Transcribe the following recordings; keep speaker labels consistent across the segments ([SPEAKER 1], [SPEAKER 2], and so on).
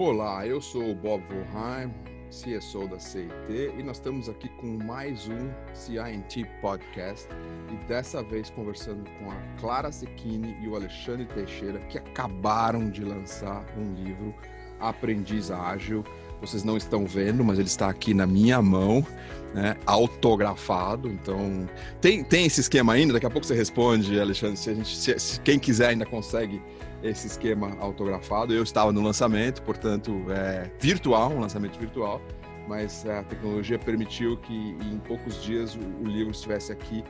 [SPEAKER 1] Olá, eu sou o Bob Volheim, CSO da CIT, e nós estamos aqui com mais um CINT Podcast, e dessa vez conversando com a Clara Secchini e o Alexandre Teixeira, que acabaram de lançar um livro, Aprendiz Ágil. Vocês não estão vendo, mas ele está aqui na minha mão, né, autografado. Então, tem, tem esse esquema ainda? Daqui a pouco você responde, Alexandre, se, gente, se, se quem quiser ainda consegue esse esquema autografado. Eu estava no lançamento, portanto, é virtual, um lançamento virtual, mas a tecnologia permitiu que em poucos dias o, livro estivesse aqui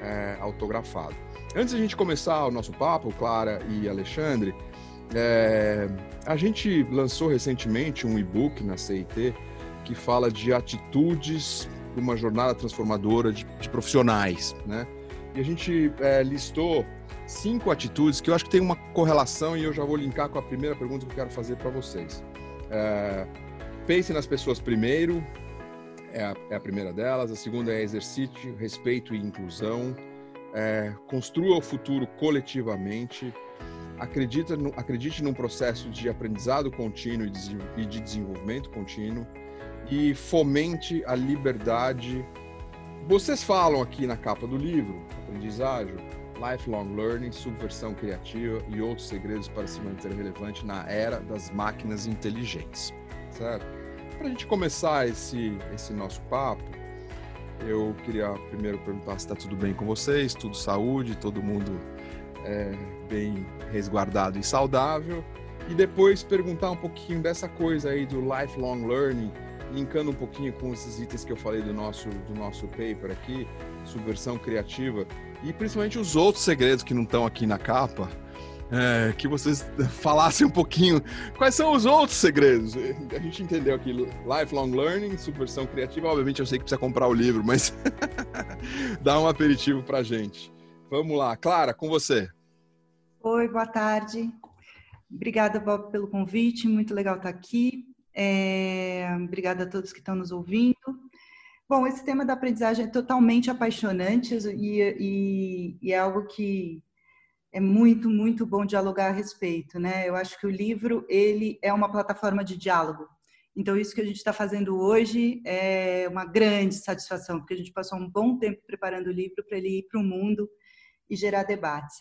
[SPEAKER 1] é, autografado. Antes a gente começar o nosso papo, Clara e Alexandre, é, a gente lançou recentemente um e-book na CIT que fala de atitudes de uma jornada transformadora de, de profissionais, né? E a gente é, listou cinco atitudes que eu acho que tem uma correlação e eu já vou linkar com a primeira pergunta que eu quero fazer para vocês. É, pense nas pessoas primeiro, é a, é a, primeira delas. A segunda é exercite respeito e inclusão. É, construa o futuro coletivamente. Acredita no, acredite num processo de aprendizado contínuo e de desenvolvimento contínuo. E fomente a liberdade. Vocês falam aqui na capa do livro, Aprendizagem, lifelong learning, subversão criativa e outros segredos para se manter relevante na era das máquinas inteligentes, certo? Para a gente começar esse, esse nosso papo, eu queria primeiro perguntar se está tudo bem com vocês, tudo saúde, todo mundo é, bem resguardado e saudável, e depois perguntar um pouquinho dessa coisa aí do lifelong learning, linkando um pouquinho com esses itens que eu falei do nosso, do nosso paper aqui, subversão criativa, e principalmente os outros segredos que não estão aqui na capa, é, que vocês falassem um pouquinho quais são os outros segredos. A gente entendeu aqui lifelong learning, subversão criativa. Obviamente eu sei que precisa comprar o livro, mas dá um aperitivo para gente. Vamos lá, Clara, com você.
[SPEAKER 2] Oi, boa tarde. Obrigada, Bob, pelo convite. Muito legal estar aqui. É... Obrigada a todos que estão nos ouvindo. Bom, esse tema da aprendizagem é totalmente apaixonante e, e, e, é algo que é muito, muito bom dialogar a respeito, né? Eu acho que o livro, ele é uma plataforma de diálogo. Então, isso que a gente está fazendo hoje é uma grande satisfação, porque a gente passou um bom tempo preparando o livro para ele ir para o mundo e gerar debates.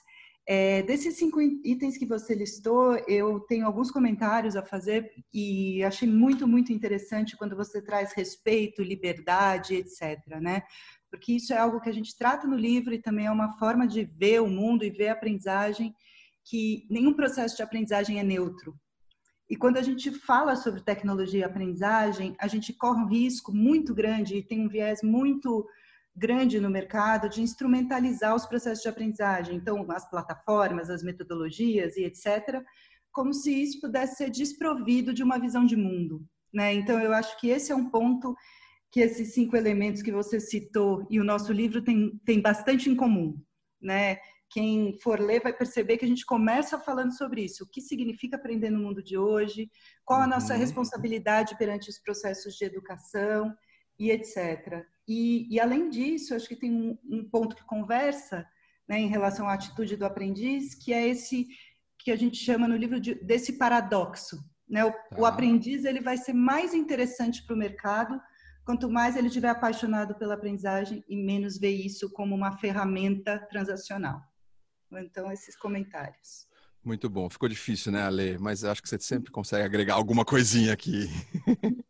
[SPEAKER 2] É, desses cinco itens que você listou, eu tenho alguns comentários a fazer e achei muito, muito interessante quando você traz respeito, liberdade, etc. Né? Porque isso é algo que a gente trata no livro e também é uma forma de ver o mundo e ver a aprendizagem que nenhum processo de aprendizagem é neutro. E quando a gente fala sobre tecnologia e aprendizagem, a gente corre um risco muito grande e tem um viés muito grande no mercado de instrumentalizar os processos de aprendizagem, então as plataformas, as metodologias e etc, como se isso pudesse ser desprovido de uma visão de mundo, né? Então eu acho que esse é um ponto que esses cinco elementos que você citou e o nosso livro tem, tem bastante em comum, né? Quem for ler vai perceber que a gente começa falando sobre isso, o que significa aprender no mundo de hoje, qual a nossa uhum. responsabilidade perante os processos de educação e etc. E, e, além disso, acho que tem um, um ponto que conversa né, em relação à atitude do aprendiz, que é esse que a gente chama no livro de, desse paradoxo. Né? O, tá. o aprendiz ele vai ser mais interessante para o mercado quanto mais ele estiver apaixonado pela aprendizagem e menos ver isso como uma ferramenta transacional. Então, esses comentários.
[SPEAKER 1] Muito bom. Ficou difícil, né, Ale? Mas acho que você sempre consegue agregar alguma coisinha aqui.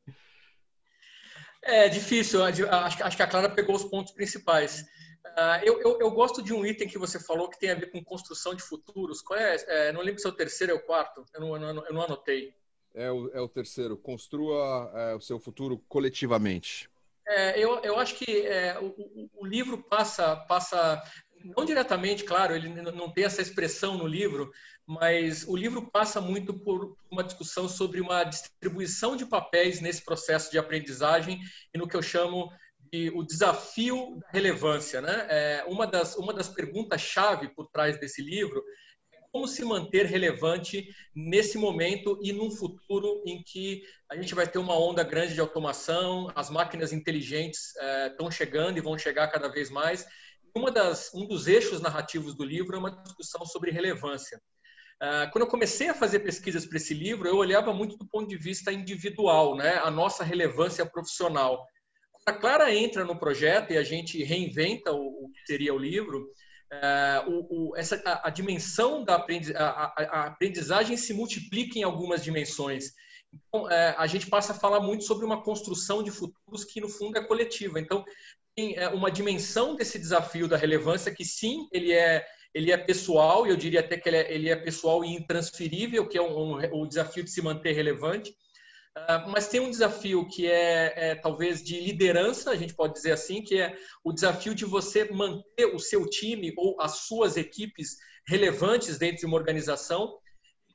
[SPEAKER 3] É difícil, acho, acho que a Clara pegou os pontos principais. Uh, eu, eu, eu, gosto de um item que você falou que tem a ver com construção de futuros. Qual é? é não lembro se é o terceiro ou o quarto, eu não, eu não, eu não anotei.
[SPEAKER 1] É o, é o terceiro. Construa é, o seu futuro coletivamente.
[SPEAKER 3] É, eu, eu acho que é, o, o, livro passa, passa, não diretamente, claro, ele não tem essa expressão no livro, mas o livro passa muito por uma discussão sobre uma distribuição de papéis nesse processo de aprendizagem e no que eu chamo de o desafio da relevância. Né? É, uma das, uma das perguntas-chave por trás desse livro é como se manter relevante nesse momento e num futuro em que a gente vai ter uma onda grande de automação, as máquinas inteligentes estão é, chegando e vão chegar cada vez mais. Das, um dos eixos narrativos do livro é uma discussão sobre relevância. Uh, quando eu comecei a fazer pesquisas para esse livro, eu olhava muito do ponto de vista individual, né? a nossa relevância profissional. Quando a Clara entra no projeto e a gente reinventa o, que seria o livro, uh, o, o, essa, a, a, dimensão da aprendiz, a, a, aprendizagem se multiplica em algumas dimensões. Então, uh, a gente passa a falar muito sobre uma construção de futuros que, no fundo, é coletiva. Então, tem é, uma dimensão desse desafio da relevância que, sim, ele é ele é pessoal, e eu diria até que ele é, ele é pessoal e intransferível, que é um, um, o desafio de se manter relevante. Uh, mas tem um desafio que é, é, talvez de liderança, a gente pode dizer assim, que é o desafio de você manter o seu time ou as suas equipes relevantes dentro de uma organização.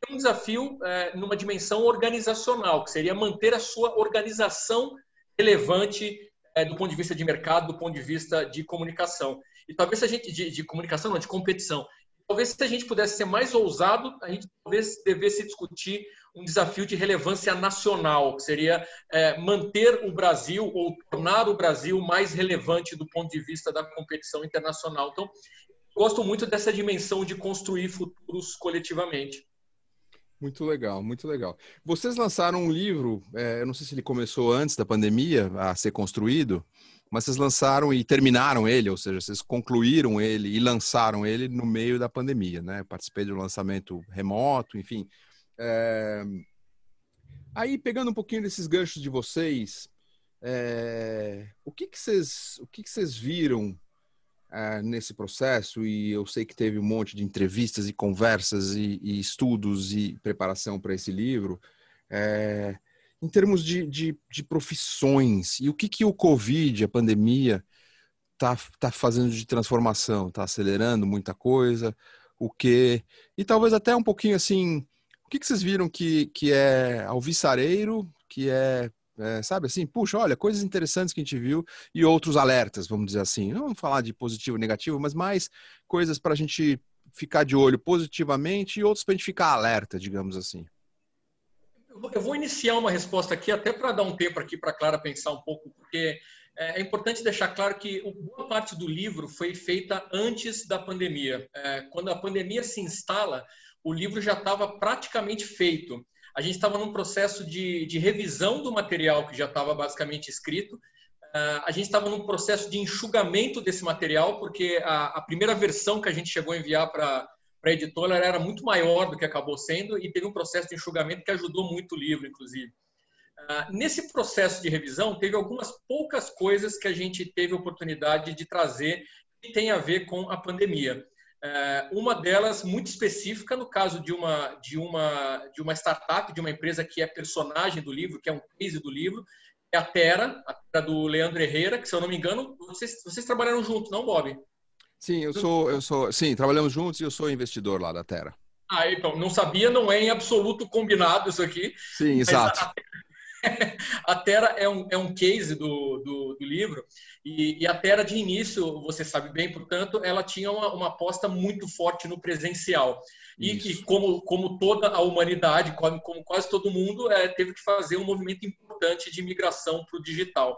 [SPEAKER 3] Tem um desafio é, numa dimensão organizacional, que seria manter a sua organização relevante é, do ponto de vista de mercado, do ponto de vista de comunicação. E talvez se a gente, de, de comunicação, não, de competição. Talvez se a gente pudesse ser mais ousado, a gente talvez devesse discutir um desafio de relevância nacional, que seria é, manter o Brasil ou tornar o Brasil mais relevante do ponto de vista da competição internacional. Então, gosto muito dessa dimensão de construir futuros coletivamente.
[SPEAKER 1] Muito legal, muito legal. Vocês lançaram um livro, é, eu não sei se ele começou antes da pandemia a ser construído, mas vocês lançaram e terminaram ele, ou seja, vocês concluíram ele e lançaram ele no meio da pandemia, né? Participei do lançamento remoto, enfim. É... Aí, pegando um pouquinho desses ganchos de vocês, é... o que que vocês, o que que vocês viram é, nesse processo? E eu sei que teve um monte de entrevistas e conversas e, e estudos e preparação para esse livro. É em termos de, de, de, profissões, e o que, que o Covid, a pandemia, está tá fazendo de transformação? Está acelerando muita coisa? O que? E talvez até um pouquinho assim, o que, que vocês viram que, que é alvissareiro, que é, é, sabe assim, puxa, olha, coisas interessantes que a gente viu e outros alertas, vamos dizer assim. Não vamos falar de positivo e negativo, mas mais coisas para a gente ficar de olho positivamente e outros para a gente ficar alerta, digamos assim.
[SPEAKER 3] Eu vou iniciar uma resposta aqui, até para dar um tempo aqui para a Clara pensar um pouco, porque é, é importante deixar claro que boa parte do livro foi feita antes da pandemia. É, quando a pandemia se instala, o livro já estava praticamente feito. A gente estava num processo de, de, revisão do material que já estava basicamente escrito. É, a gente estava num processo de enxugamento desse material, porque a, a primeira versão que a gente chegou a enviar para para a editora era muito maior do que acabou sendo e teve um processo de enxugamento que ajudou muito o livro, inclusive. Uh, nesse processo de revisão, teve algumas poucas coisas que a gente teve oportunidade de trazer que tem a ver com a pandemia. Uh, uma delas muito específica no caso de uma de uma de uma startup, de uma empresa que é personagem do livro, que é um case do livro, é a Terra, a Terra do Leandro Herrera, que se eu não me engano, vocês, vocês trabalharam juntos, não, Bob?
[SPEAKER 1] Sim, eu sou, eu sou, sim, trabalhamos juntos e eu sou investidor lá da Terra.
[SPEAKER 3] Ah, então, não sabia, não é em absoluto combinado isso aqui.
[SPEAKER 1] Sim, exato.
[SPEAKER 3] A, a Terra é um, é um case do, do, do livro e, e, a Terra de início, você sabe bem, portanto, ela tinha uma, uma aposta muito forte no presencial. E, e, como, como toda a humanidade, como, como quase todo mundo, é, teve que fazer um movimento importante de migração para o digital.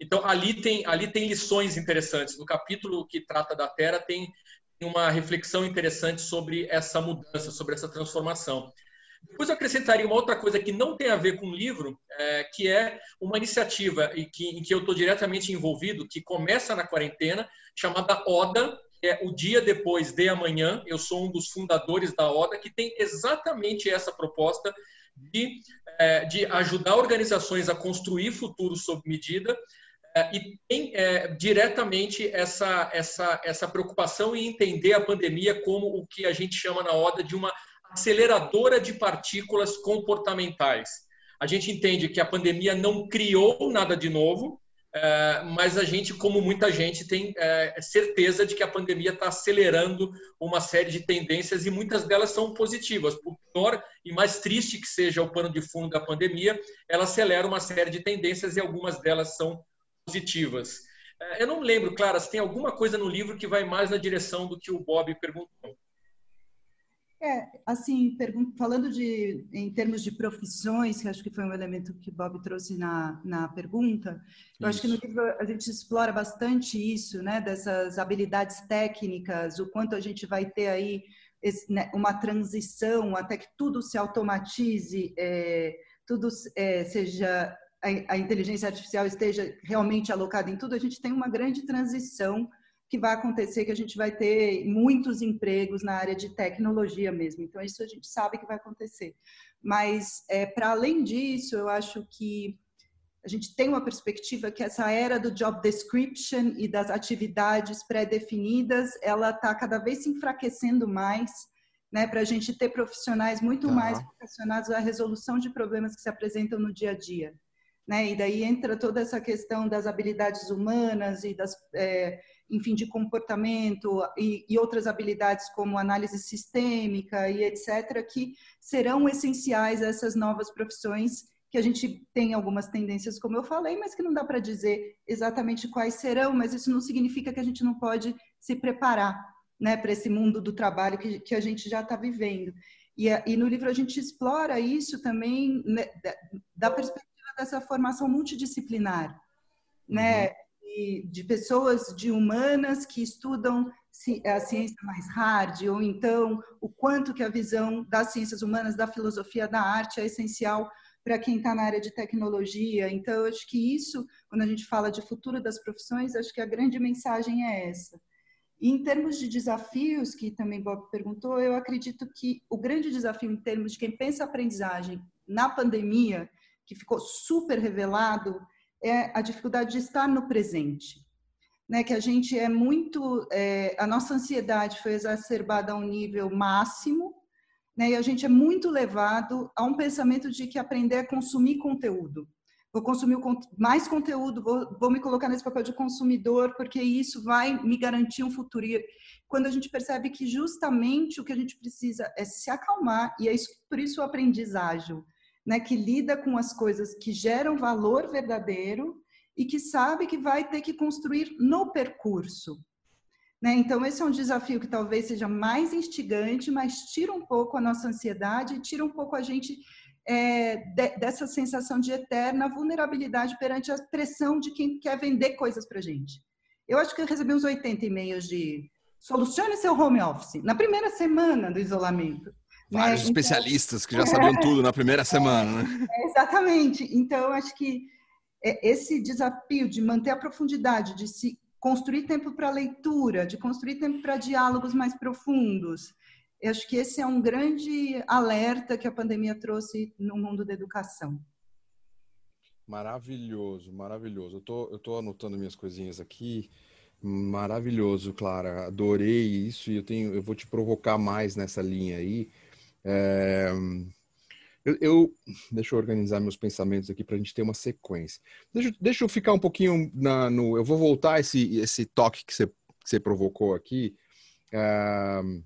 [SPEAKER 3] Então, ali tem, ali tem lições interessantes. No capítulo que trata da Terra, tem uma reflexão interessante sobre essa mudança, sobre essa transformação. Depois eu acrescentaria uma outra coisa que não tem a ver com o livro, é, que é uma iniciativa em que, em que eu estou diretamente envolvido, que começa na quarentena, chamada ODA, que é o dia depois de amanhã. Eu sou um dos fundadores da ODA, que tem exatamente essa proposta de, é, de ajudar organizações a construir futuro sob medida, e tem é, diretamente essa, essa, essa preocupação em entender a pandemia como o que a gente chama na ODA de uma aceleradora de partículas comportamentais. A gente entende que a pandemia não criou nada de novo, é, mas a gente, como muita gente, tem é, certeza de que a pandemia está acelerando uma série de tendências e muitas delas são positivas. Por pior e mais triste que seja o pano de fundo da pandemia, ela acelera uma série de tendências e algumas delas são positivas. É, eu não lembro, Clara, se tem alguma coisa no livro que vai mais na direção do que o Bob perguntou.
[SPEAKER 2] É, assim, falando de, em termos de profissões, que acho que foi um elemento que o Bob trouxe na, na pergunta, eu acho que no livro a gente explora bastante isso, né, dessas habilidades técnicas, o quanto a gente vai ter aí esse, né, uma transição até que tudo se automatize, é, tudo é, seja a, inteligência artificial esteja realmente alocada em tudo, a gente tem uma grande transição que vai acontecer, que a gente vai ter muitos empregos na área de tecnologia mesmo. Então, isso a gente sabe que vai acontecer. Mas, é, para além disso, eu acho que a gente tem uma perspectiva que essa era do job description e das atividades pré-definidas, ela está cada vez se enfraquecendo mais, né, para a gente ter profissionais muito uhum. mais vocacionados à resolução de problemas que se apresentam no dia a dia. Né? E daí entra toda essa questão das habilidades humanas e das, é, enfim, de comportamento e, e, outras habilidades como análise sistêmica e etc, que serão essenciais a essas novas profissões que a gente tem algumas tendências, como eu falei, mas que não dá para dizer exatamente quais serão, mas isso não significa que a gente não pode se preparar né, para esse mundo do trabalho que, que a gente já está vivendo. E, e, no livro a gente explora isso também né, da, da, perspectiva dessa formação multidisciplinar, né, de, de pessoas de humanas que estudam a ciência mais hard, ou então o quanto que a visão das ciências humanas, da filosofia, da arte é essencial para quem está na área de tecnologia. Então, acho que isso, quando a gente fala de futuro das profissões, acho que a grande mensagem é essa. E em termos de desafios, que também Bob perguntou, eu acredito que o grande desafio em termos de quem pensa aprendizagem na pandemia, que ficou super revelado, é a dificuldade de estar no presente. Né, que a gente é muito, é, a nossa ansiedade foi exacerbada a um nível máximo, né? E a gente é muito levado a um pensamento de que aprender é consumir conteúdo. Vou consumir mais conteúdo, vou, vou me colocar nesse papel de consumidor, porque isso vai me garantir um futuro. Quando a gente percebe que justamente o que a gente precisa é se acalmar, e é isso, por isso o aprendizagem, né? que lida com as coisas que geram valor verdadeiro e que sabe que vai ter que construir no percurso. Né? Então, esse é um desafio que talvez seja mais instigante, mas tira um pouco a nossa ansiedade, tira um pouco a gente é, de, dessa sensação de eterna vulnerabilidade perante a pressão de quem quer vender coisas para gente. Eu acho que eu recebi uns 80 e-mails de solucione seu home office na primeira semana do isolamento.
[SPEAKER 1] Vários né? especialistas que já sabiam tudo na primeira semana. Né?
[SPEAKER 2] É, exatamente. Então, eu acho que é, esse desafio de manter a profundidade, de se construir tempo para leitura, de construir tempo para diálogos mais profundos. Eu acho que esse é um grande alerta que a pandemia trouxe no mundo da educação.
[SPEAKER 1] Maravilhoso, maravilhoso. Eu tô, eu tô anotando minhas coisinhas aqui. Maravilhoso, Clara. Adorei isso e eu tenho, eu vou te provocar mais nessa linha aí. É, eu, eu, deixa eu organizar meus pensamentos aqui para a gente ter uma sequência. Deixa, deixa eu ficar um pouquinho na, no. Eu vou voltar esse esse toque que você, que você provocou aqui. Uh,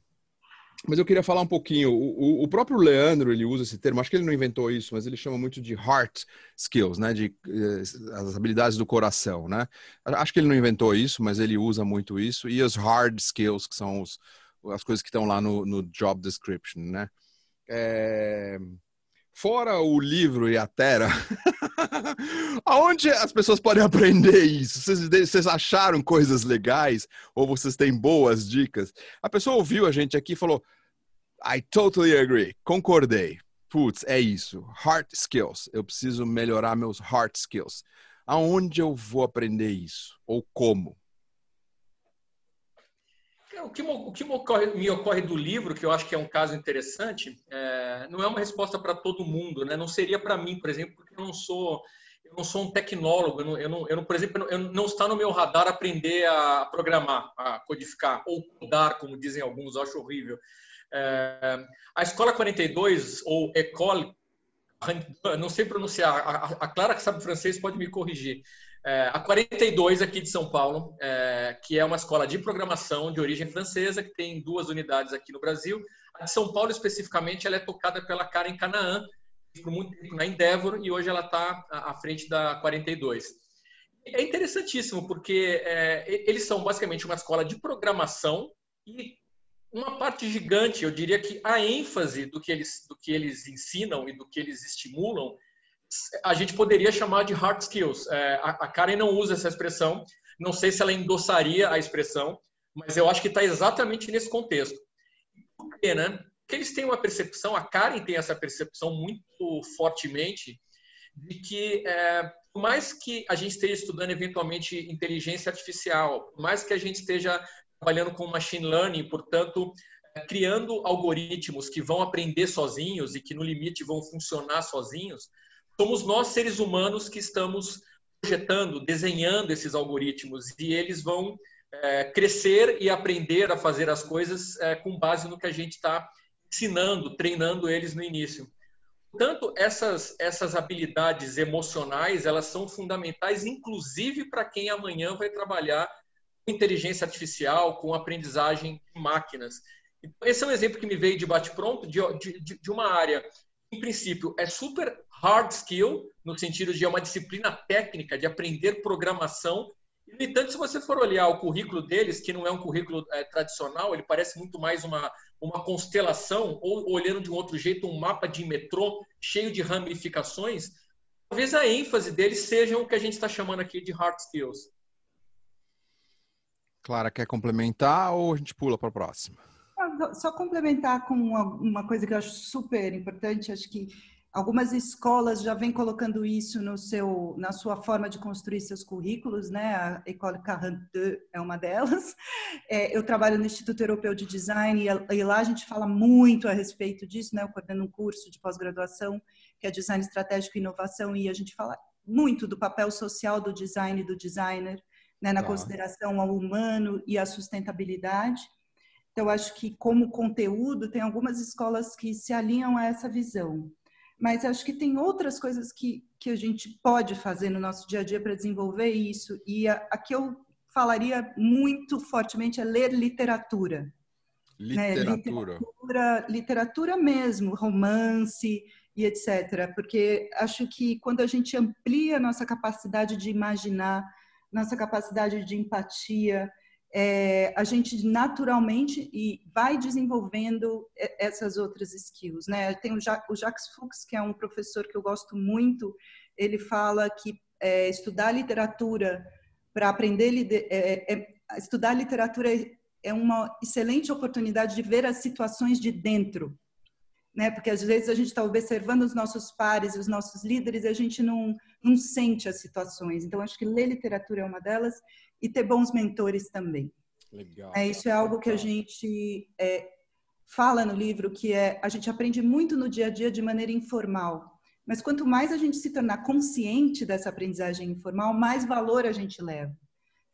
[SPEAKER 1] mas eu queria falar um pouquinho. O, o, próprio Leandro ele usa esse termo. Acho que ele não inventou isso, mas ele chama muito de heart skills, né? De eh, as habilidades do coração, né? Acho que ele não inventou isso, mas ele usa muito isso. E as hard skills, que são os, as coisas que estão lá no, no job description, né? É... Fora o livro e a Terra, aonde as pessoas podem aprender isso? Vocês, vocês, acharam coisas legais? Ou vocês têm boas dicas? A pessoa ouviu a gente aqui e falou: I totally agree, concordei. Putz, é isso. Heart skills. Eu preciso melhorar meus heart skills. Aonde eu vou aprender isso? Ou como?
[SPEAKER 3] O que, o que me, ocorre, me, ocorre, do livro, que eu acho que é um caso interessante, é, não é uma resposta para todo mundo, né? Não seria para mim, por exemplo, porque eu não sou eu não sou um tecnólogo, eu não, eu não, eu não por exemplo, eu não está no meu radar aprender a programar, a codificar ou codar, como dizem alguns, eu acho horrível. É, a Escola 42 ou École, não sei pronunciar, a, a Clara que sabe francês pode me corrigir. É, a 42 aqui de São Paulo, é, que é uma escola de programação de origem francesa, que tem duas unidades aqui no Brasil. A de São Paulo, especificamente, ela é tocada pela Karen Canaan, por muito tempo na Endeavor, e hoje ela está à frente da 42. É interessantíssimo, porque é, eles são basicamente uma escola de programação e uma parte gigante, eu diria que a ênfase do que eles, do que eles ensinam e do que eles estimulam a gente poderia chamar de hard skills. É, a, a Karen não usa essa expressão, não sei se ela endossaria a expressão, mas eu acho que está exatamente nesse contexto. Por quê, né? Porque eles têm uma percepção, a Karen tem essa percepção muito fortemente de que é, por mais que a gente esteja estudando eventualmente inteligência artificial, por mais que a gente esteja trabalhando com machine learning, portanto, é, criando algoritmos que vão aprender sozinhos e que no limite vão funcionar sozinhos, somos nós seres humanos que estamos projetando, desenhando esses algoritmos e eles vão é, crescer e aprender a fazer as coisas é, com base no que a gente está ensinando, treinando eles no início. Portanto, essas, essas habilidades emocionais, elas são fundamentais, inclusive para quem amanhã vai trabalhar com inteligência artificial, com aprendizagem de máquinas. Então, esse é um exemplo que me veio de bate-pronto de, de, de uma área, em princípio, é super hard skill, no sentido de é uma disciplina técnica de aprender programação. No entanto, se você for olhar o currículo deles, que não é um currículo é, tradicional, ele parece muito mais uma, uma constelação, ou olhando de um outro jeito, um mapa de metrô cheio de ramificações, talvez a ênfase deles seja o que a gente está chamando aqui de hard skills.
[SPEAKER 1] Clara, quer complementar ou a gente pula para a próxima?
[SPEAKER 2] Só complementar com uma, uma coisa que eu acho super importante, acho que Algumas escolas já vêm colocando isso no seu, na sua forma de construir seus currículos, né? A École 42 é uma delas. É, eu trabalho no Instituto Europeu de Design e, e, lá a gente fala muito a respeito disso, né? Eu coordeno um curso de pós-graduação que é Design Estratégico e Inovação e a gente fala muito do papel social do design e do designer, né? Na consideração ao humano e à sustentabilidade. Então, acho que como conteúdo, tem algumas escolas que se alinham a essa visão mas acho que tem outras coisas que, que a gente pode fazer no nosso dia a dia para desenvolver isso. E a, a, que eu falaria muito fortemente é ler literatura.
[SPEAKER 1] Literatura. Né? literatura.
[SPEAKER 2] Literatura mesmo, romance e etc. Porque acho que quando a gente amplia nossa capacidade de imaginar, nossa capacidade de empatia, é, a gente naturalmente e vai desenvolvendo essas outras skills, né? Tem o, ja o Jacques Fuchs, que é um professor que eu gosto muito, ele fala que é, estudar literatura para aprender é, é, estudar literatura é uma excelente oportunidade de ver as situações de dentro, né? Porque às vezes a gente está observando os nossos pares, os nossos líderes, e a gente não não sente as situações. Então acho que ler literatura é uma delas e ter bons mentores também.
[SPEAKER 1] Legal.
[SPEAKER 2] É, isso é algo que a gente é, fala no livro, que é a gente aprende muito no dia a dia de maneira informal. Mas quanto mais a gente se tornar consciente dessa aprendizagem informal, mais valor a gente leva.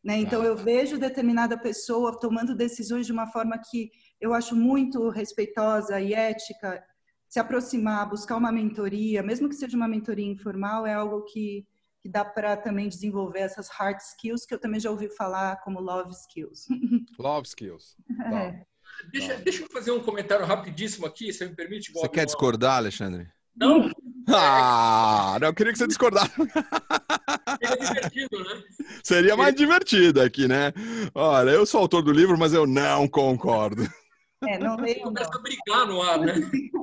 [SPEAKER 2] Né? Então, eu vejo determinada pessoa tomando decisões de uma forma que eu acho muito respeitosa e ética. Se aproximar, buscar uma mentoria, mesmo que seja uma mentoria informal, é algo que que dá para também desenvolver essas hard skills que eu também já ouvi falar como love skills.
[SPEAKER 1] Love skills. É.
[SPEAKER 3] Deixa, deixa eu fazer um comentário rapidíssimo aqui, se me permite.
[SPEAKER 1] Bob, você quer discordar, Alexandre?
[SPEAKER 3] Não.
[SPEAKER 1] Ah, não, eu queria que você discordasse.
[SPEAKER 3] Seria divertido, né?
[SPEAKER 1] Seria mais divertido aqui, né? Olha, eu sou autor do livro, mas eu não concordo.
[SPEAKER 2] É, não leio.
[SPEAKER 3] Começa a brigar no ar, né?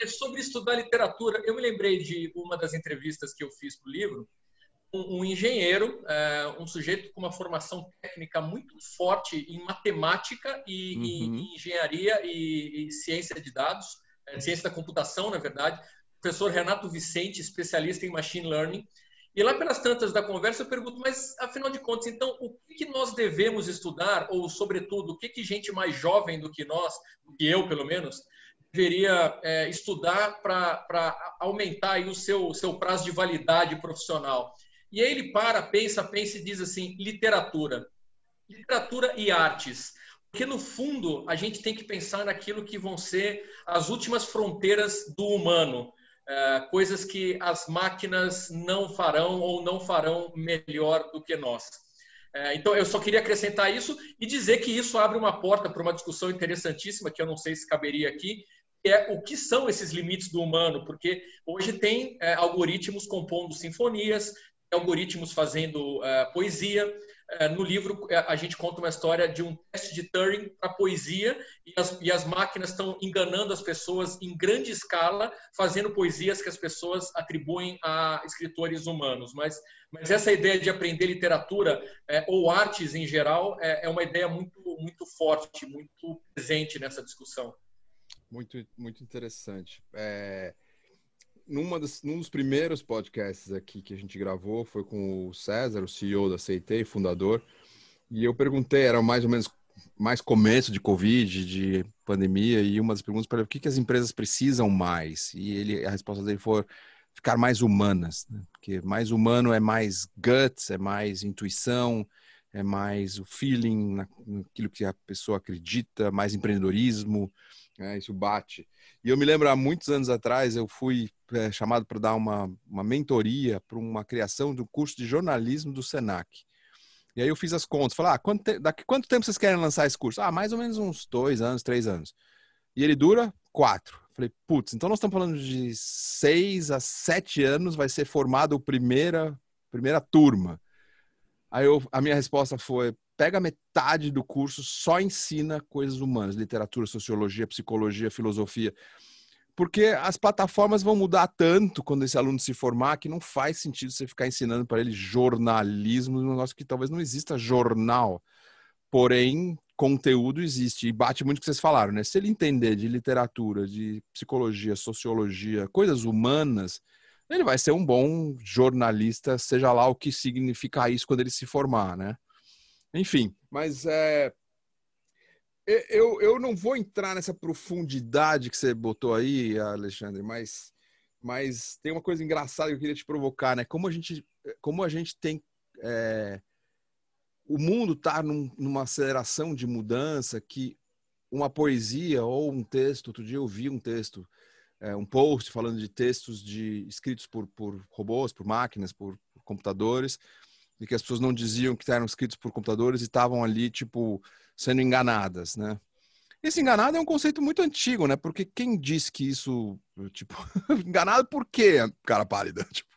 [SPEAKER 3] É sobre estudar literatura. Eu me lembrei de uma das entrevistas que eu fiz para o livro. Um, um engenheiro, é, um sujeito com uma formação técnica muito forte em matemática e uhum. em engenharia e, e, ciência de dados, é, ciência da computação, na verdade. Professor Renato Vicente, especialista em machine learning. E lá pelas tantas da conversa eu pergunto, mas afinal de contas, então, o que, nós devemos estudar, ou sobretudo, o que, que gente mais jovem do que nós, do que eu pelo menos, deveria é, estudar para aumentar aí o seu, seu prazo de validade profissional. E aí ele para, pensa, pensa e diz assim: literatura. Literatura e artes. Porque, no fundo, a gente tem que pensar naquilo que vão ser as últimas fronteiras do humano. É, coisas que as máquinas não farão ou não farão melhor do que nós. É, então, eu só queria acrescentar isso e dizer que isso abre uma porta para uma discussão interessantíssima, que eu não sei se caberia aqui, é o que são esses limites do humano, porque hoje tem é, algoritmos compondo sinfonias, algoritmos fazendo poesia, no livro é, a gente conta uma história de um teste de Turing para poesia e as, e as máquinas estão enganando as pessoas em grande escala, fazendo poesias que as pessoas atribuem a escritores humanos. Mas, mas essa ideia de aprender literatura é, ou artes em geral é, é uma ideia muito, muito forte, muito presente nessa discussão.
[SPEAKER 1] Muito, muito interessante. É, numa dos, num dos primeiros podcasts aqui que a gente gravou foi com o César, o CEO da CIT, fundador, e eu perguntei, era mais ou menos mais começo de Covid, de pandemia, e uma das perguntas para o que, que as empresas precisam mais? E ele, a resposta dele foi ficar mais humanas, né? porque mais humano é mais guts, é mais intuição, é mais o feeling, naquilo que a pessoa acredita, mais empreendedorismo, né? isso bate. E eu me lembro, há muitos anos atrás, eu fui é, chamado para dar uma, uma mentoria para uma criação do curso de jornalismo do SENAC. E aí eu fiz as contas, falei, ah, quanto te... daqui quanto tempo vocês querem lançar esse curso? Ah, mais ou menos uns dois anos, três anos. E ele dura quatro. Falei, putz, então nós estamos falando de seis a sete anos, vai ser formado a primeira, primeira turma. Aí eu, a minha resposta foi, pega metade do curso, só ensina coisas humanas, literatura, sociologia, psicologia, filosofia. Porque as plataformas vão mudar tanto quando esse aluno se formar que não faz sentido você ficar ensinando para ele jornalismo, um negócio que talvez não exista jornal. Porém, conteúdo existe. E bate muito o que vocês falaram, né? Se ele entender de literatura, de psicologia, sociologia, coisas humanas, ele vai ser um bom jornalista, seja lá o que significa isso quando ele se formar, né? Enfim, mas é, eu, eu não vou entrar nessa profundidade que você botou aí, Alexandre, mas, mas tem uma coisa engraçada que eu queria te provocar, né? Como a gente, como a gente tem. É, o mundo está num, numa aceleração de mudança que uma poesia ou um texto. Outro dia eu vi um texto, é, um post falando de textos de, escritos por, por robôs, por máquinas, por, por computadores e que as pessoas não diziam que eram escritos por computadores e estavam ali, tipo, sendo enganadas, né? Esse enganado é um conceito muito antigo, né? Porque quem disse que isso, tipo, enganado por quê, cara pálida? Tipo,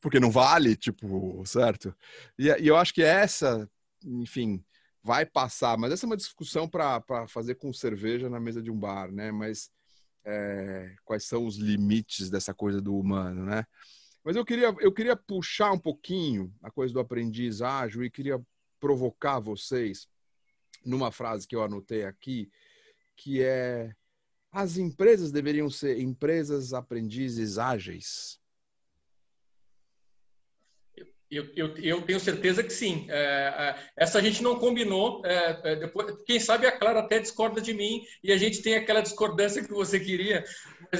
[SPEAKER 1] porque não vale, tipo, certo? E, e, eu acho que essa, enfim, vai passar, mas essa é uma discussão para fazer com cerveja na mesa de um bar, né? Mas é, quais são os limites dessa coisa do humano, né? Mas eu queria, eu queria puxar um pouquinho a coisa do aprendiz ágil e queria provocar vocês numa frase que eu anotei aqui, que é as empresas deveriam ser empresas aprendizes ágeis.
[SPEAKER 3] Eu, eu, eu, tenho certeza que sim. É, é, essa a gente não combinou. É, é depois, quem sabe a Clara até discorda de mim e a gente tem aquela discordância que você queria.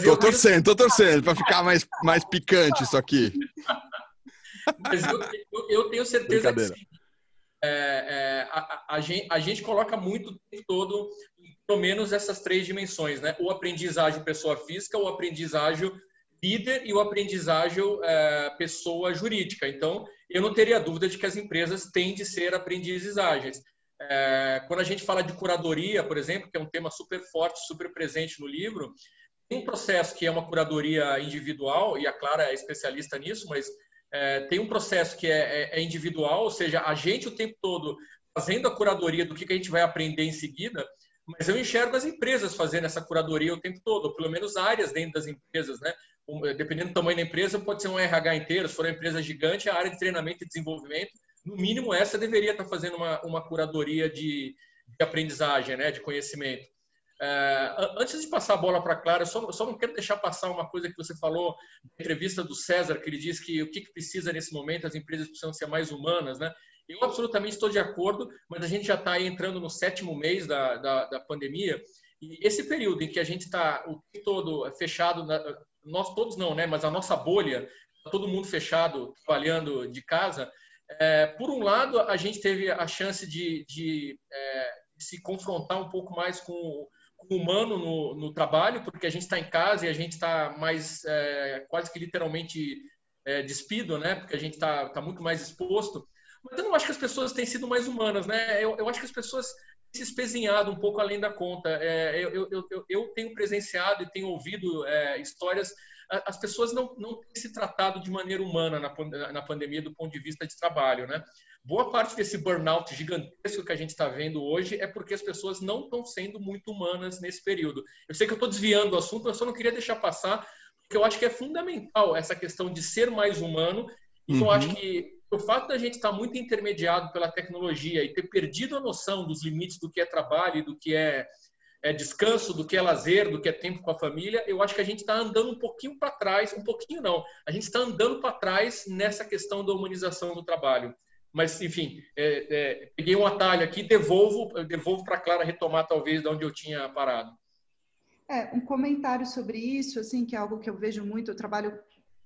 [SPEAKER 1] Tô torcendo, tô torcendo para ficar mais, mais picante isso aqui.
[SPEAKER 3] Mas eu, eu tenho certeza que sim. É, é, a, a, gente, a gente coloca muito o tempo todo, pelo menos essas três dimensões, né? O aprendizagem pessoa física, o aprendizagem líder e o aprendizagem pessoa jurídica. Então, eu não teria dúvida de que as empresas têm de ser aprendizes ágeis. É, quando a gente fala de curadoria, por exemplo, que é um tema super forte, super presente no livro, tem um processo que é uma curadoria individual, e a Clara é especialista nisso, mas é, tem um processo que é, é, é, individual, ou seja, a gente o tempo todo fazendo a curadoria do que, que a gente vai aprender em seguida, mas eu enxergo as empresas fazendo essa curadoria o tempo todo, ou pelo menos áreas dentro das empresas, né? Dependendo do tamanho da empresa, pode ser um RH inteiro, se for uma empresa gigante, a área de treinamento e desenvolvimento, no mínimo essa deveria estar fazendo uma, uma curadoria de, de aprendizagem, né, de conhecimento. É, antes de passar a bola para a Clara, eu só, só, não quero deixar passar uma coisa que você falou na entrevista do César, que ele diz que o que, que precisa nesse momento, as empresas precisam ser mais humanas, né? Eu absolutamente estou de acordo, mas a gente já está entrando no sétimo mês da, da, da, pandemia e esse período em que a gente está o todo fechado, na, nós todos não, né? Mas a nossa bolha, todo mundo fechado, trabalhando de casa. É, por um lado, a gente teve a chance de, de, é, se confrontar um pouco mais com, com o humano no, no, trabalho, porque a gente está em casa e a gente está mais é, quase que literalmente é, despido, né? Porque a gente está tá muito mais exposto. Mas eu não acho que as pessoas têm sido mais humanas, né? Eu, eu acho que as pessoas se espezinhado um pouco além da conta. É, eu, eu, eu, eu, tenho presenciado e tenho ouvido é, histórias. As pessoas não, não têm se tratado de maneira humana na, na pandemia do ponto de vista de trabalho, né? Boa parte desse burnout gigantesco que a gente está vendo hoje é porque as pessoas não estão sendo muito humanas nesse período. Eu sei que eu estou desviando o assunto, mas eu só não queria deixar passar, porque eu acho que é fundamental essa questão de ser mais humano. E uhum. eu acho que o fato da gente estar tá muito intermediado pela tecnologia e ter perdido a noção dos limites do que é trabalho do que é, é descanso, do que é lazer, do que é tempo com a família, eu acho que a gente está andando um pouquinho para trás, um pouquinho não, a gente está andando para trás nessa questão da humanização do trabalho. Mas, enfim, é, é, peguei um atalho aqui, devolvo, devolvo para a Clara retomar talvez de onde eu tinha parado.
[SPEAKER 2] É, um comentário sobre isso, assim, que é algo que eu vejo muito, eu trabalho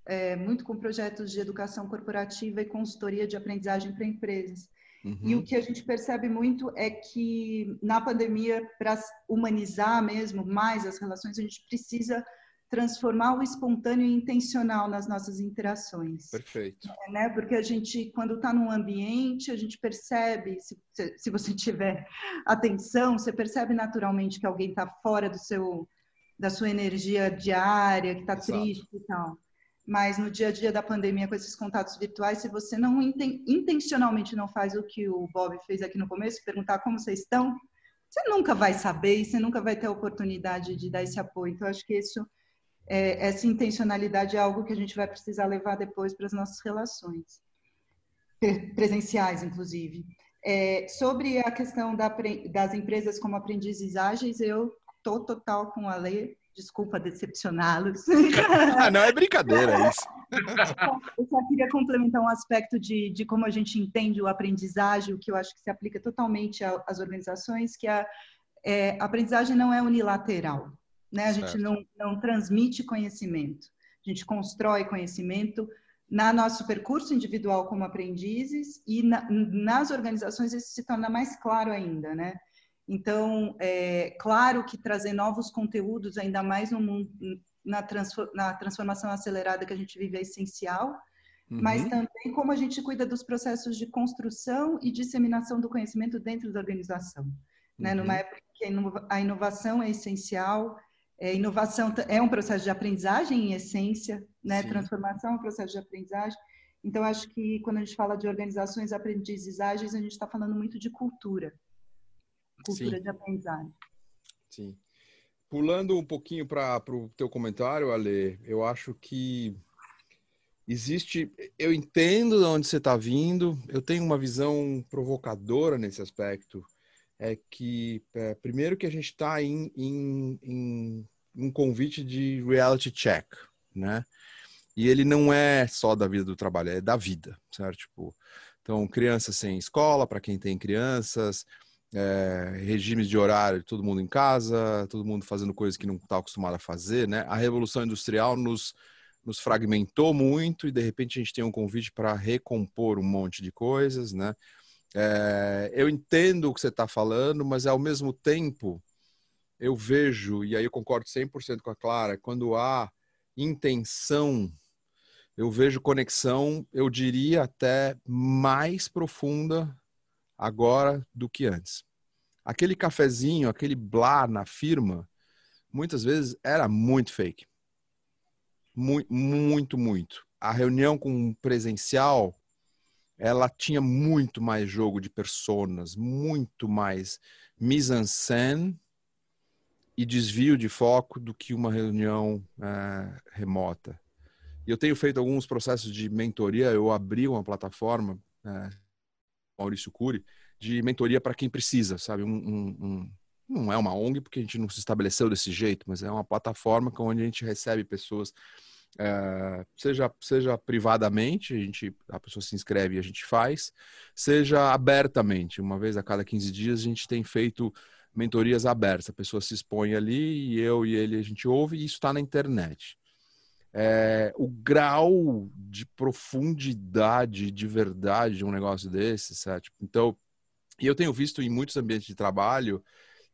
[SPEAKER 2] é, muito com projetos de educação corporativa e consultoria de aprendizagem para empresas. Uhum. E o que a gente percebe muito é que na pandemia, para humanizar mesmo mais as relações, a gente precisa transformar o espontâneo e intencional nas nossas interações.
[SPEAKER 1] Perfeito.
[SPEAKER 2] É, né? Porque a gente, quando está num ambiente, a gente percebe, se, se você tiver atenção, você percebe naturalmente que alguém está fora do seu, da sua energia diária, que está triste e tal mas no dia a dia da pandemia, com esses contatos virtuais, se você não inten intencionalmente não faz o que o Bob fez aqui no começo, perguntar como vocês estão, você nunca vai saber e você nunca vai ter a oportunidade de dar esse apoio. Então, acho que isso, é, essa intencionalidade é algo que a gente vai precisar levar depois para as nossas relações, presenciais, inclusive. É, sobre a questão da, das empresas como aprendizes ágeis, eu estou total com a lei Desculpa decepcioná-los.
[SPEAKER 1] ah, não, é brincadeira isso.
[SPEAKER 2] Eu só queria complementar um aspecto de, de como a gente entende o aprendizagem, o que eu acho que se aplica totalmente às organizações, que a, é, a aprendizagem não é unilateral. Né? A certo. gente não, não transmite conhecimento. A gente constrói conhecimento na nosso percurso individual como aprendizes e na, nas organizações isso se torna mais claro ainda, né? Então, é claro que trazer novos conteúdos, ainda mais no mundo, na, na transformação acelerada que a gente vive, é essencial, uhum. mas também como a gente cuida dos processos de construção e disseminação do conhecimento dentro da organização. Né? Uhum. Numa época que a inovação é essencial, é, inovação é um processo de aprendizagem em essência, né? transformação é um processo de aprendizagem. Então, acho que quando a gente fala de organizações aprendizagens, a gente está falando muito de cultura cultura Sim. de aprendizagem.
[SPEAKER 1] Sim. Pulando um pouquinho para o teu comentário, Ale, eu acho que existe. Eu entendo de onde você está vindo, eu tenho uma visão provocadora nesse aspecto. É que, é, primeiro, que a gente está em, em, em um convite de reality check, né? E ele não é só da vida do trabalho, é da vida, certo? Tipo, então, crianças sem escola, para quem tem crianças, é, regimes de horário, todo mundo em casa, todo mundo fazendo coisas que não está acostumado a fazer, né? A revolução industrial nos, nos fragmentou muito e de repente a gente tem um convite para recompor um monte de coisas, né? É, eu entendo o que você está falando, mas ao mesmo tempo eu vejo, e aí eu concordo 100% com a Clara, quando há intenção, eu vejo conexão, eu diria até mais profunda agora do que antes. Aquele cafezinho, aquele blá na firma, muitas vezes era muito fake. Muito, muito, muito. A reunião com presencial, ela tinha muito mais jogo de personas, muito mais mise-en-scène e desvio de foco do que uma reunião é, remota. E eu tenho feito alguns processos de mentoria. Eu abri uma plataforma é, Maurício Cury, de mentoria para quem precisa, sabe? Um, um, um, não é uma ONG, porque a gente não se estabeleceu desse jeito, mas é uma plataforma onde a gente recebe pessoas, é, seja, seja privadamente, a, gente, a pessoa se inscreve e a gente faz, seja abertamente. Uma vez a cada 15 dias a gente tem feito mentorias abertas. A pessoa se expõe ali e eu e ele a gente ouve e isso está na internet é, o grau de profundidade, de verdade de um negócio desse, sabe? Tipo, então, e eu tenho visto em muitos ambientes de trabalho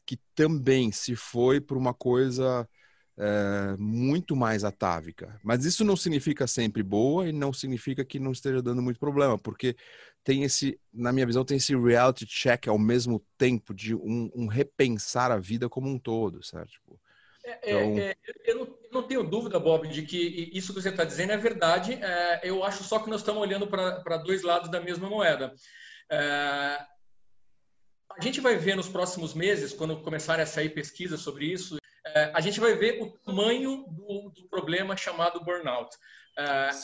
[SPEAKER 1] que também se foi por uma coisa é, muito mais atávica. Mas isso não significa sempre boa e não significa que não esteja dando muito problema, porque tem esse, na minha visão, tem esse reality check ao mesmo tempo de um, um repensar a vida como um todo, certo? Tipo,
[SPEAKER 3] é, é, então... é, eu, não, não, tenho dúvida, Bob, de que isso que você está dizendo é verdade. É, eu acho só que nós estamos olhando para dois lados da mesma moeda. É, a gente vai ver nos próximos meses, quando começarem a sair pesquisas sobre isso, é, a gente vai ver o tamanho do, do problema chamado burnout.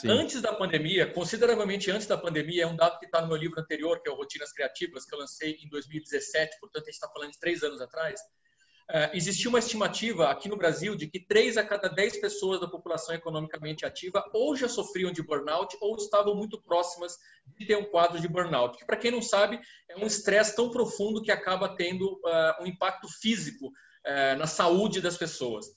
[SPEAKER 3] antes da pandemia, consideravelmente antes da pandemia, é um dado que está no meu livro anterior, que é o Rotinas Criativas, que eu lancei em 2017, portanto a gente está falando de três anos atrás. Uh, existia uma estimativa aqui no Brasil de que 3 a cada 10 pessoas da população economicamente ativa ou já sofriam de burnout ou estavam muito próximas de ter um quadro de burnout. Que, para quem não sabe, é um estresse tão profundo que acaba tendo uh, um impacto físico uh, na saúde das pessoas.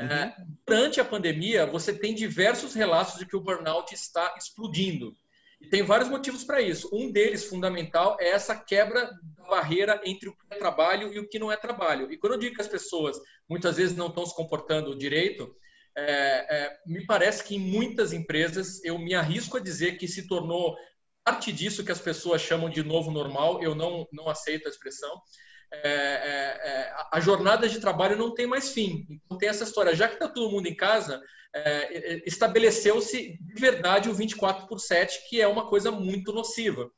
[SPEAKER 3] Uhum. durante a pandemia, você tem diversos relatos de que o burnout está explodindo. E tem vários motivos para isso. Um deles, fundamental, é essa quebra da barreira entre o que é trabalho e o que não é trabalho. E quando eu digo que as pessoas muitas vezes não estão se comportando direito, é, é, me parece que em muitas empresas eu me arrisco a dizer que se tornou parte disso que as pessoas chamam de novo normal. Eu não, não aceito a expressão. É, é, é a jornada de trabalho não tem mais fim. Então tem essa história. Já que está todo mundo em casa, é, estabeleceu-se de verdade o 24 por 7, que é uma coisa muito nociva.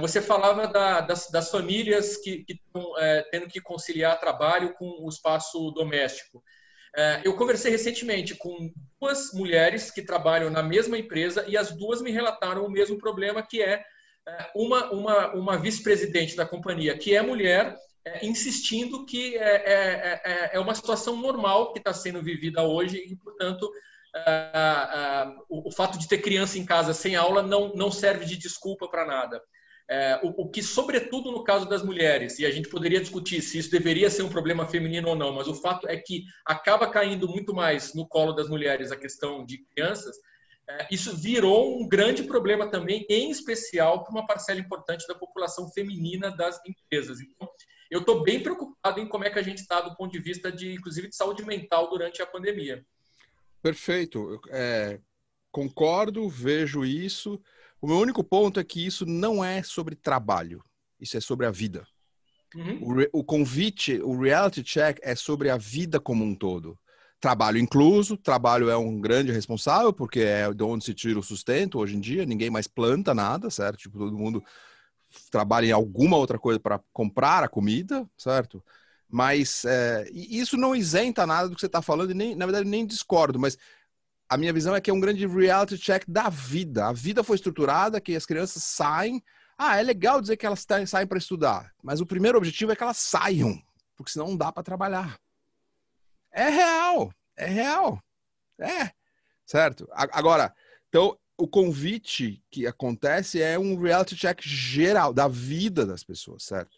[SPEAKER 3] Você falava da, das, das, famílias que, estão é, tendo que conciliar trabalho com o espaço doméstico. É, eu conversei recentemente com duas mulheres que trabalham na mesma empresa e as duas me relataram o mesmo problema, que é uma, uma, uma vice-presidente da companhia, que é mulher, é, insistindo que é, é, é, é, uma situação normal que está sendo vivida hoje e, portanto, o, o, fato de ter criança em casa sem aula não, não serve de desculpa para nada. É, o, o, que, sobretudo no caso das mulheres, e a gente poderia discutir se isso deveria ser um problema feminino ou não, mas o fato é que acaba caindo muito mais no colo das mulheres a questão de crianças, é, isso virou um grande problema também, em especial para uma parcela importante da população feminina das empresas. Então, eu estou bem preocupado em como é que a gente está do ponto de vista de, inclusive, de saúde mental durante a pandemia.
[SPEAKER 1] Perfeito. É, concordo, vejo isso. O meu único ponto é que isso não é sobre trabalho, isso é sobre a vida. Uhum. O, o, convite, o reality check é sobre a vida como um todo. Trabalho incluso, trabalho é um grande responsável, porque é de onde se tira o sustento hoje em dia, ninguém mais planta nada, certo? Tipo, todo mundo trabalha em alguma outra coisa para comprar a comida, certo? Mas é, isso não isenta nada do que você está falando, e nem, na verdade nem discordo, mas a minha visão é que é um grande reality check da vida. A vida foi estruturada, que as crianças saem. Ah, é legal dizer que elas saem para estudar, mas o primeiro objetivo é que elas saiam, porque senão não dá para trabalhar. É real, é real. É, certo? Agora, então, o convite que acontece é um reality check geral da vida das pessoas, certo?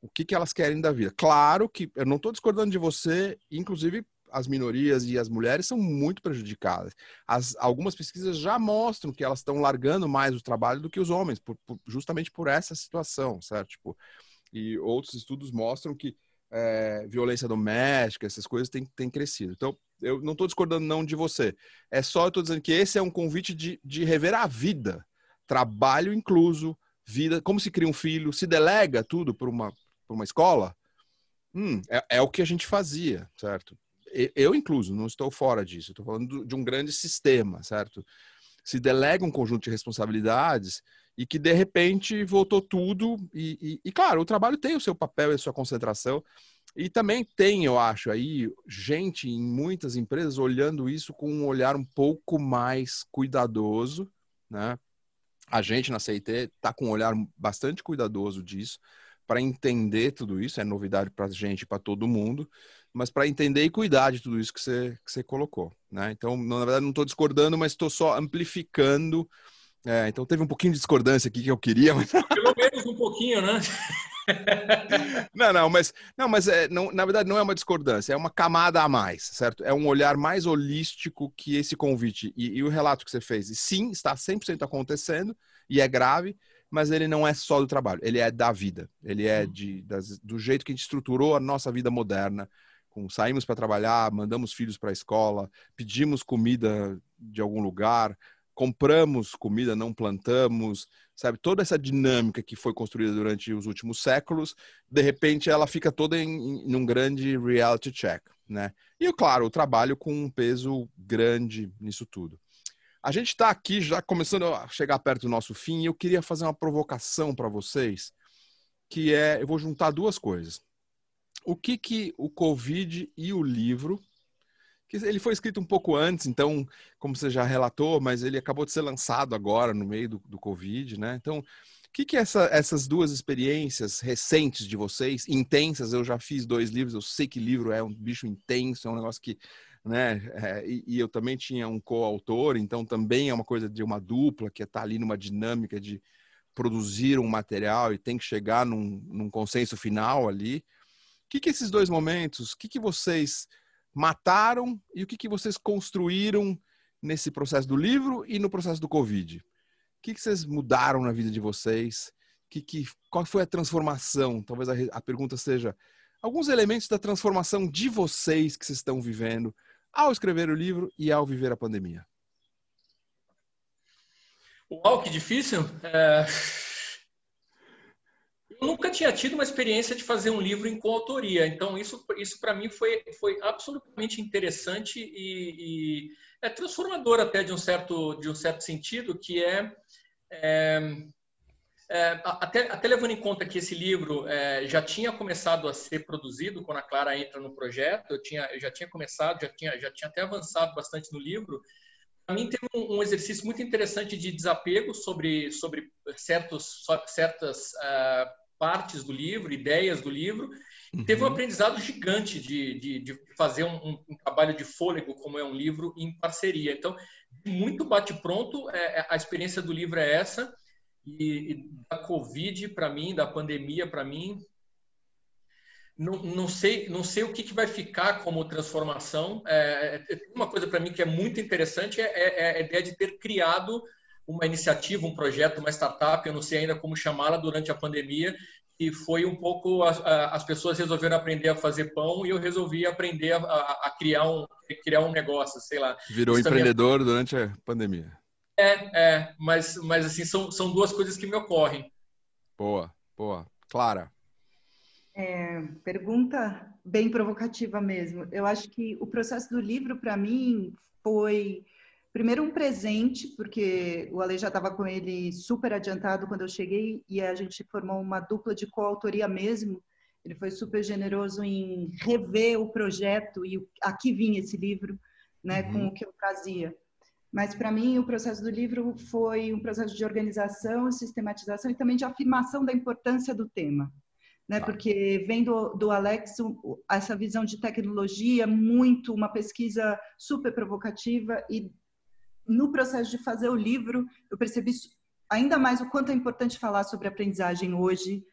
[SPEAKER 1] O que, que elas querem da vida. Claro que eu não estou discordando de você, inclusive as minorias e as mulheres são muito prejudicadas. As, algumas pesquisas já mostram que elas estão largando mais o trabalho do que os homens, por, por, justamente por essa situação, certo? Tipo, e outros estudos mostram que é, violência doméstica, essas coisas têm, têm crescido. Então, eu não estou discordando não de você. É só eu estou dizendo que esse é um convite de, de rever a vida. Trabalho incluso, vida, como se cria um filho, se delega tudo para uma, uma escola. Hum, é, é, o que a gente fazia, certo? Eu incluso, não estou fora disso. Estou falando de um grande sistema, certo? Se delega um conjunto de responsabilidades e que de repente voltou tudo. E, e, e claro, o trabalho tem o seu papel e a sua concentração, e também tem, eu acho, aí gente em muitas empresas olhando isso com um olhar um pouco mais cuidadoso, né? A gente na CIT está com um olhar bastante cuidadoso disso para entender tudo isso, é novidade para a gente, para todo mundo, mas para entender e cuidar de tudo isso que você, que você colocou, né? Então, na verdade, não estou discordando, mas estou só amplificando. É, então, teve um pouquinho de discordância aqui que eu queria, mas...
[SPEAKER 3] Pelo menos um pouquinho, né?
[SPEAKER 1] não, não, mas, não, mas é, não, na verdade não é uma discordância, é uma camada a mais, certo? É um olhar mais holístico que esse convite e, e o relato que você fez. E sim, está 100% acontecendo e é grave, mas ele não é só do trabalho, ele é da vida. Ele é uhum. de, das, do jeito que a gente estruturou a nossa vida moderna, com saímos para trabalhar, mandamos filhos para a escola, pedimos comida de algum lugar, compramos comida, não plantamos, sabe? Toda essa dinâmica que foi construída durante os últimos séculos, de repente ela fica toda em, em um grande reality check, né? E, claro, o trabalho com um peso grande nisso tudo. A gente está aqui já começando a chegar perto do nosso fim e eu queria fazer uma provocação para vocês, que é, eu vou juntar duas coisas. O que que o Covid e o livro ele foi escrito um pouco antes, então, como você já relatou, mas ele acabou de ser lançado agora, no meio do, do Covid, né? Então, o que, que essa, essas duas experiências recentes de vocês, intensas, eu já fiz dois livros, eu sei que livro é um bicho intenso, é um negócio que, né, é, e, e, eu também tinha um coautor, então também é uma coisa de uma dupla, que está ali numa dinâmica de produzir um material e tem que chegar num, num consenso final ali. O que, que esses dois momentos, o que, que vocês mataram e o que, que vocês construíram nesse processo do livro e no processo do Covid? O que, que vocês mudaram na vida de vocês? Que, que, qual foi a transformação? Talvez a, a pergunta seja alguns elementos da transformação de vocês que vocês estão vivendo ao escrever o livro e ao viver a pandemia.
[SPEAKER 3] Uau, que difícil! É... Eu nunca tinha tido uma experiência de fazer um livro em coautoria, então isso, isso para mim foi, foi absolutamente interessante e, e, é transformador até de um certo, de um certo sentido, que é, é, é até, até, levando em conta que esse livro é, já tinha começado a ser produzido quando a Clara entra no projeto, eu, tinha, eu já tinha começado, já tinha, já tinha até avançado bastante no livro, para mim teve um, exercício muito interessante de desapego sobre, sobre certos, certas uh, partes do livro, ideias do livro. Uhum. Teve um aprendizado gigante de, de, de fazer um, um, trabalho de fôlego, como é um livro, em parceria. Então, muito bate-pronto, é, é, a experiência do livro é essa. E, e da Covid, para mim, da pandemia, para mim, não, não, sei, não sei o que, que vai ficar como transformação. É, é uma coisa para mim que é muito interessante é, é, é, a ideia de ter criado uma iniciativa, um projeto, uma startup, eu não sei ainda como chamá-la, durante a pandemia, e foi um pouco a, a, as pessoas resolveram aprender a fazer pão e eu resolvi aprender a, a criar um criar um negócio, sei lá.
[SPEAKER 1] Virou Isso empreendedor também... durante a pandemia.
[SPEAKER 3] É, é, mas mas assim são, são duas coisas que me ocorrem.
[SPEAKER 1] Boa, boa, Clara.
[SPEAKER 2] É, pergunta bem provocativa mesmo. Eu acho que o processo do livro para mim foi primeiro um presente, porque o Ale já estava com ele super adiantado quando eu cheguei e a gente formou uma dupla de coautoria mesmo. Ele foi super generoso em rever o projeto e aqui vinha esse livro, né, uhum. com o que eu trazia. Mas para mim o processo do livro foi um processo de organização, sistematização e também de afirmação da importância do tema. Né, tá. porque vem do, do Alex essa visão de tecnologia, muito uma pesquisa super provocativa e no processo de fazer o livro, eu percebi ainda mais o quanto é importante falar sobre aprendizagem hoje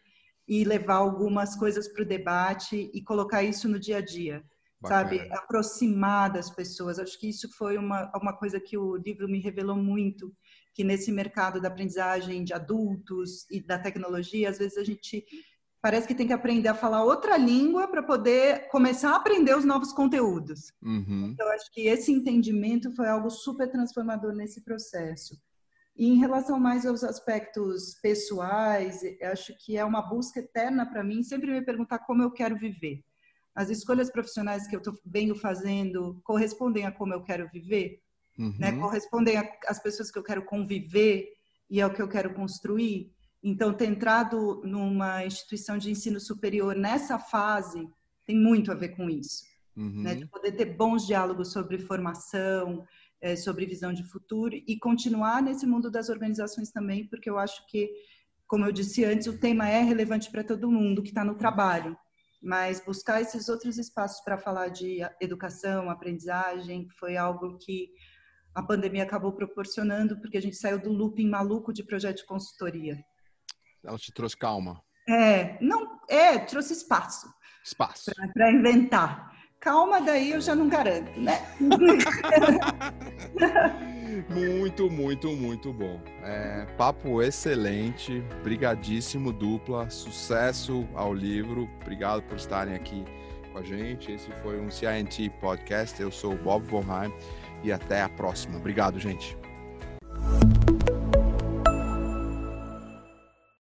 [SPEAKER 2] e levar algumas coisas para o debate e colocar isso no dia a dia, Bacana. sabe? Aproximar das pessoas. Acho que isso foi uma, uma coisa que o livro me revelou muito, que nesse mercado da aprendizagem de adultos e da tecnologia, às vezes a gente parece que tem que aprender a falar outra língua para poder começar a aprender os novos conteúdos. Uhum. Então, acho que esse entendimento foi algo super transformador nesse processo. E em relação mais aos aspectos pessoais, acho que é uma busca eterna para mim sempre me perguntar como eu quero viver. As escolhas profissionais que eu tô, venho fazendo correspondem a como eu quero viver? Uhum. Né? Correspondem às pessoas que eu quero conviver e ao que eu quero construir? Então, ter entrado numa instituição de ensino superior nessa fase tem muito a ver com isso. Uhum. Né? De poder ter bons diálogos sobre formação, é, sobre visão de futuro e continuar nesse mundo das organizações também, porque eu acho que, como eu disse antes, o tema é relevante para todo mundo que está no trabalho. Mas buscar esses outros espaços para falar de educação, aprendizagem, foi algo que a pandemia acabou proporcionando, porque a gente saiu do looping maluco de projeto de consultoria.
[SPEAKER 1] Ela te trouxe calma.
[SPEAKER 2] É, não, é, trouxe espaço.
[SPEAKER 1] Espaço.
[SPEAKER 2] Para inventar. Calma, daí eu já não garanto, né?
[SPEAKER 1] muito, muito, muito bom. É, papo excelente, brigadíssimo, dupla, sucesso ao livro. Obrigado por estarem aqui com a gente. Esse foi um CINT Podcast. Eu sou o Bob Vonheim e até a próxima. Obrigado, gente.